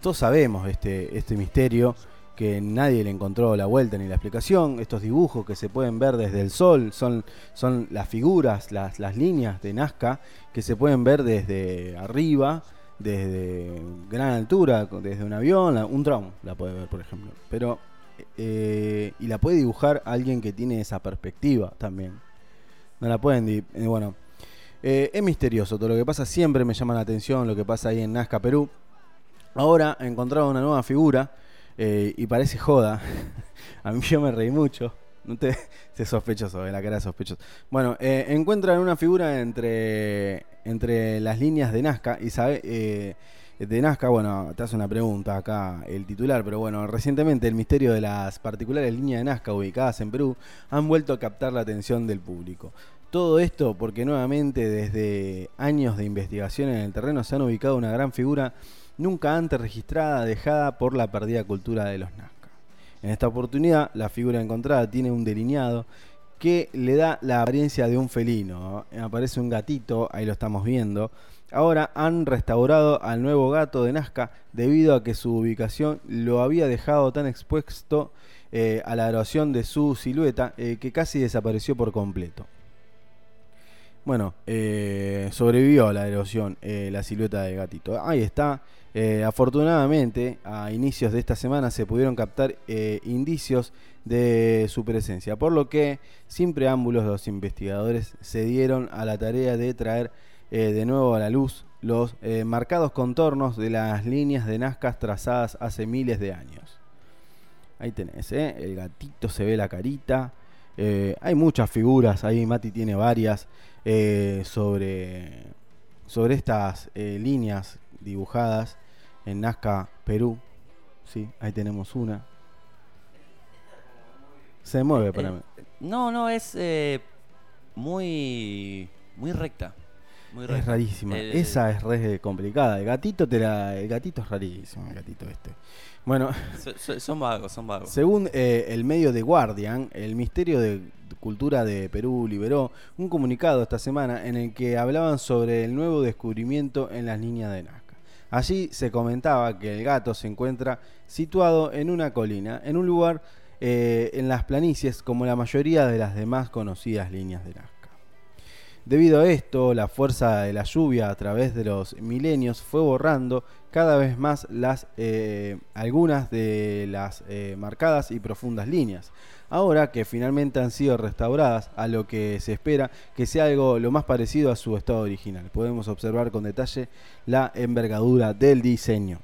todos sabemos este, este misterio que nadie le encontró la vuelta ni la explicación. Estos dibujos que se pueden ver desde el sol son, son las figuras, las, las líneas de Nazca que se pueden ver desde arriba, desde gran altura, desde un avión, un dron la puede ver, por ejemplo. Pero eh, y la puede dibujar alguien que tiene esa perspectiva también. No la pueden, eh, bueno, eh, es misterioso todo lo que pasa, siempre me llama la atención lo que pasa ahí en Nazca, Perú. Ahora he encontrado una nueva figura y parece joda. A mí yo me reí mucho. No te, es sospechoso, de la cara de sospechoso. Bueno, encuentran una figura entre, entre las líneas de Nazca y sabe, de Nazca, bueno, te hace una pregunta acá el titular, pero bueno, recientemente el misterio de las particulares líneas de Nazca ubicadas en Perú han vuelto a captar la atención del público. Todo esto porque nuevamente desde años de investigación en el terreno se han ubicado una gran figura nunca antes registrada dejada por la perdida cultura de los Nazca. En esta oportunidad, la figura encontrada tiene un delineado que le da la apariencia de un felino. Aparece un gatito, ahí lo estamos viendo, Ahora han restaurado al nuevo gato de Nazca debido a que su ubicación lo había dejado tan expuesto eh, a la erosión de su silueta eh, que casi desapareció por completo. Bueno, eh, sobrevivió a la erosión la silueta del gatito. Ahí está. afortunadamente, a inicios de esta semana se pudieron captar indicios de su presencia, por lo que sin preámbulos los investigadores se dieron a la tarea de traer eh, de nuevo a la luz los eh, marcados contornos de las líneas de Nazca trazadas hace miles de años. Ahí tenés, ¿eh? el gatito se ve la carita. Hay muchas figuras, ahí Mati tiene varias sobre, sobre estas líneas dibujadas en Nazca, Perú. Sí, ahí tenemos una. Se mueve para mí. No, no, es muy, muy recta es rarísima. Esa es re complicada. El gatito te el gatito es rarísimo, el gatito este. Bueno, son vagos, son vagos. Según eh, el medio de Guardian, el Ministerio de Cultura de Perú liberó un comunicado esta semana en el que hablaban sobre el nuevo descubrimiento en las líneas de Nazca. Allí se comentaba que el gato se encuentra situado en una colina, en un lugar eh, en las planicies como la mayoría de las demás conocidas líneas de Nazca. Debido a esto, la fuerza de la lluvia a través de los milenios fue borrando cada vez más las, eh, algunas de las eh, marcadas y profundas líneas. Ahora que finalmente han sido restauradas, a lo que se espera que sea algo lo más parecido a su estado original. Podemos observar con detalle la envergadura del diseño.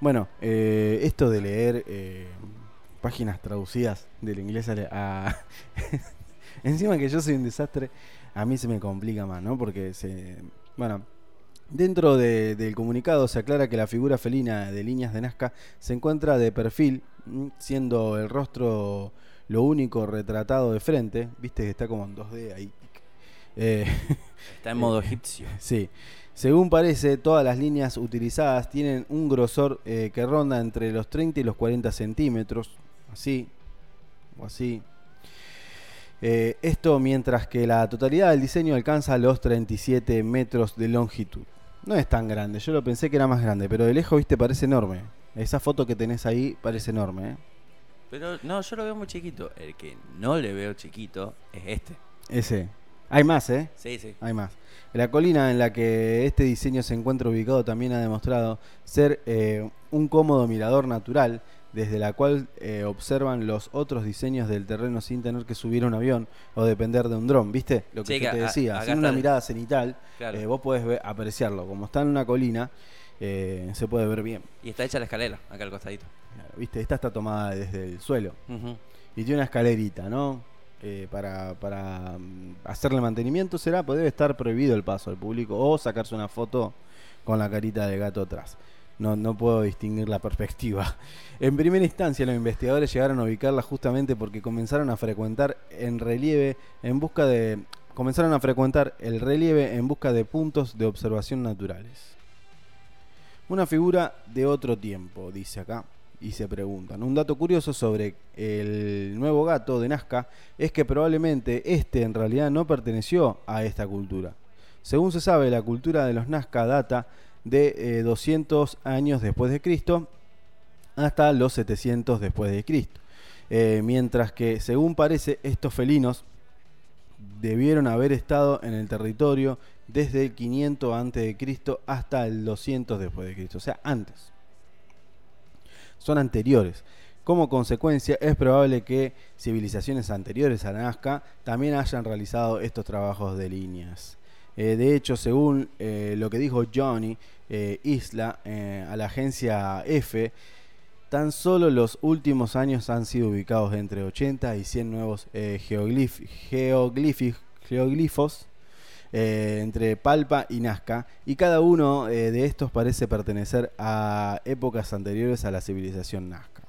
Bueno, eh, esto de leer páginas traducidas del inglés a... Encima que yo soy un desastre a mí se me complica más, ¿no? Porque se. Bueno. Dentro del comunicado se aclara que la figura felina de líneas de Nazca se encuentra de perfil, siendo el rostro lo único retratado de frente. Viste que está como en 2D ahí. Eh, está en modo egipcio. Sí. Según parece, todas las líneas utilizadas tienen un grosor eh, que ronda entre los 30 y los 40 centímetros. Así. O así. Eh, esto mientras que la totalidad del diseño alcanza los 37 metros de longitud. No es tan grande, yo lo pensé que era más grande, pero de lejos, viste, parece enorme. Esa foto que tenés ahí parece enorme. ¿eh? Pero no, yo lo veo muy chiquito. El que no le veo chiquito es este. Ese. Hay más, ¿eh? Sí, sí. Hay más. La colina en la que este diseño se encuentra ubicado también ha demostrado ser eh, un cómodo mirador natural desde la cual eh, observan los otros diseños del terreno sin tener que subir un avión o depender de un dron, ¿viste? Lo que, te decía, sin una mirada cenital, eh, vos podés apreciarlo. Como está en una colina, eh, se puede ver bien. Y está hecha la escalera, acá al costadito. ¿Viste? Esta está tomada desde el suelo. Y tiene una escalerita, ¿no? para, para mm, hacerle mantenimiento será, pues debe estar prohibido el paso al público o sacarse una foto con la carita de gato atrás no, puedo distinguir la perspectiva. En primera instancia, los investigadores llegaron a ubicarla justamente porque comenzaron a frecuentar en relieve en busca de comenzaron a frecuentar el relieve en busca de puntos de observación naturales. Una figura de otro tiempo, dice acá, y se preguntan. Un dato curioso sobre el nuevo gato de Nazca es que probablemente este en realidad no perteneció a esta cultura. Según se sabe, la cultura de los Nazca data de 200 años después de Cristo hasta los 700 después de Cristo. mientras que, según parece, estos felinos debieron haber estado en el territorio desde el 500 antes de Cristo hasta el 200 después de Cristo, o sea, antes. Son anteriores. Como consecuencia, es probable que civilizaciones anteriores a Nazca también hayan realizado estos trabajos de líneas. Eh, de hecho, según eh, lo que dijo Johnny eh, Isla a la agencia F, tan solo los últimos años han sido ubicados entre 80 y 100 nuevos geoglifos entre Palpa y Nazca, y cada uno de estos parece pertenecer a épocas anteriores a la civilización Nazca.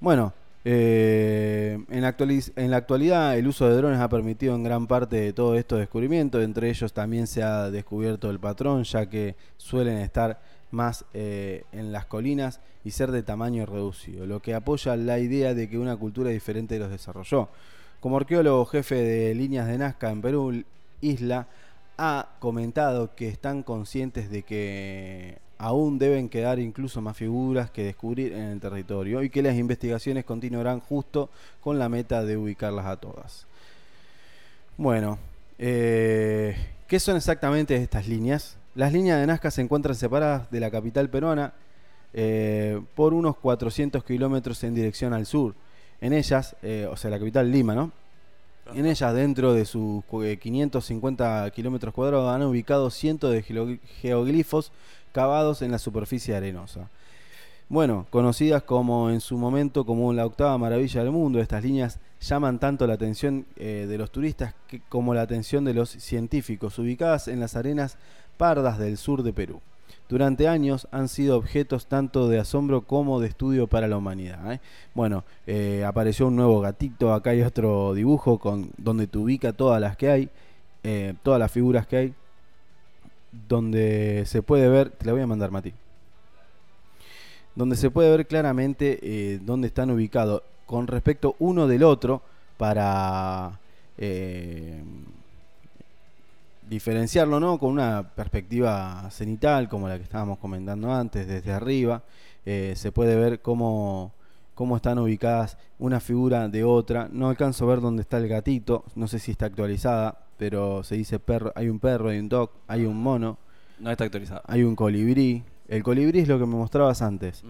Bueno, eh, en, la actualidad el uso de drones ha permitido en gran parte de todo esto descubrimiento, entre ellos también se ha descubierto el patrón, ya que suelen estar más eh, en las colinas y ser de tamaño reducido, lo que apoya la idea de que una cultura diferente los desarrolló. Como arqueólogo jefe de líneas de Nazca en Perú, Isla ha comentado que están conscientes de que aún deben quedar incluso más figuras que descubrir en el territorio y que las investigaciones continuarán justo con la meta de ubicarlas a todas. Bueno, eh, ¿qué son exactamente estas líneas? Las líneas de Nazca se encuentran separadas de la capital peruana eh, por unos 400 kilómetros en dirección al sur. En ellas, eh, o sea, la capital Lima, ¿no? En ellas, dentro de sus 550 kilómetros cuadrados, han ubicado cientos de geoglifos cavados en la superficie arenosa. Bueno, conocidas como en su momento como la octava maravilla del mundo, estas líneas llaman tanto la atención eh, de los turistas como la atención de los científicos, ubicadas en las arenas pardas del sur de Perú. Durante años han sido objetos tanto de asombro como de estudio para la humanidad. ¿eh? Bueno, eh, apareció un nuevo gatito, acá hay otro dibujo con, donde te ubica todas las que hay, todas las figuras que hay donde se puede ver, te la voy a mandar Mati, donde se puede ver claramente eh, dónde están ubicados. Con respecto uno del otro para eh, diferenciarlo ¿no? con una perspectiva cenital como la que estábamos comentando antes desde arriba eh, se puede ver cómo, cómo están ubicadas una figura de otra. No alcanzo a ver dónde está el gatito no sé si está actualizada pero se dice perro, hay un perro, hay un dog, hay un mono. No está actualizado. Hay un colibrí. El colibrí es lo que me mostrabas antes.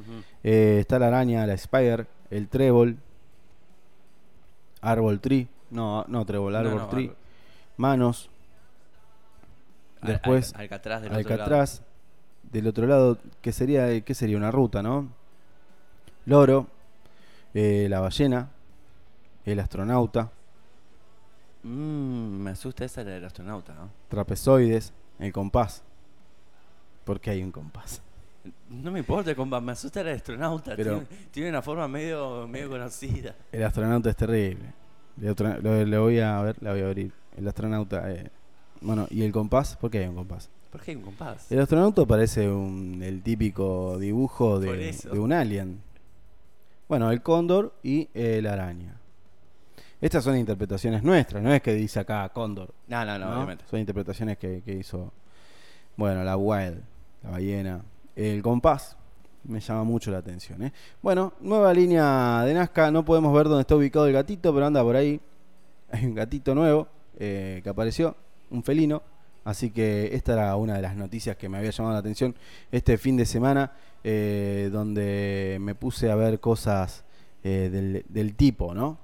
Eh, está la araña, la spider, el trébol, árbol tree. No, no trébol, árbol tree. Manos. Después, Alcatraz del Alcatraz. Otro lado. Del otro lado, ¿qué sería, qué sería una ruta, no? Loro, eh, la ballena, el astronauta, Mmm, me asusta esa del astronauta, ¿no? Trapezoides, el compás. ¿Por qué hay un compás? No me importa el compás, me asusta el astronauta. Pero tiene, una forma medio, medio conocida. El astronauta es terrible. Le, voy a ver, la voy a abrir. El astronauta. Eh, bueno, ¿y el compás? ¿Por qué hay un compás? ¿Por qué hay un compás? El astronauta parece un, el típico dibujo de, de un alien. Bueno, el cóndor y la araña. Estas son interpretaciones nuestras, no es que dice acá Cóndor. No, no, no, obviamente. Son interpretaciones que, hizo, bueno, la Wild, la ballena. El compás me llama mucho la atención. ¿eh? Bueno, nueva línea de Nazca. No podemos ver dónde está ubicado el gatito, pero anda por ahí. Hay un gatito nuevo eh, que apareció, un felino. Así que esta era una de las noticias que me había llamado la atención este fin de semana, eh, donde me puse a ver cosas del, del tipo, ¿no?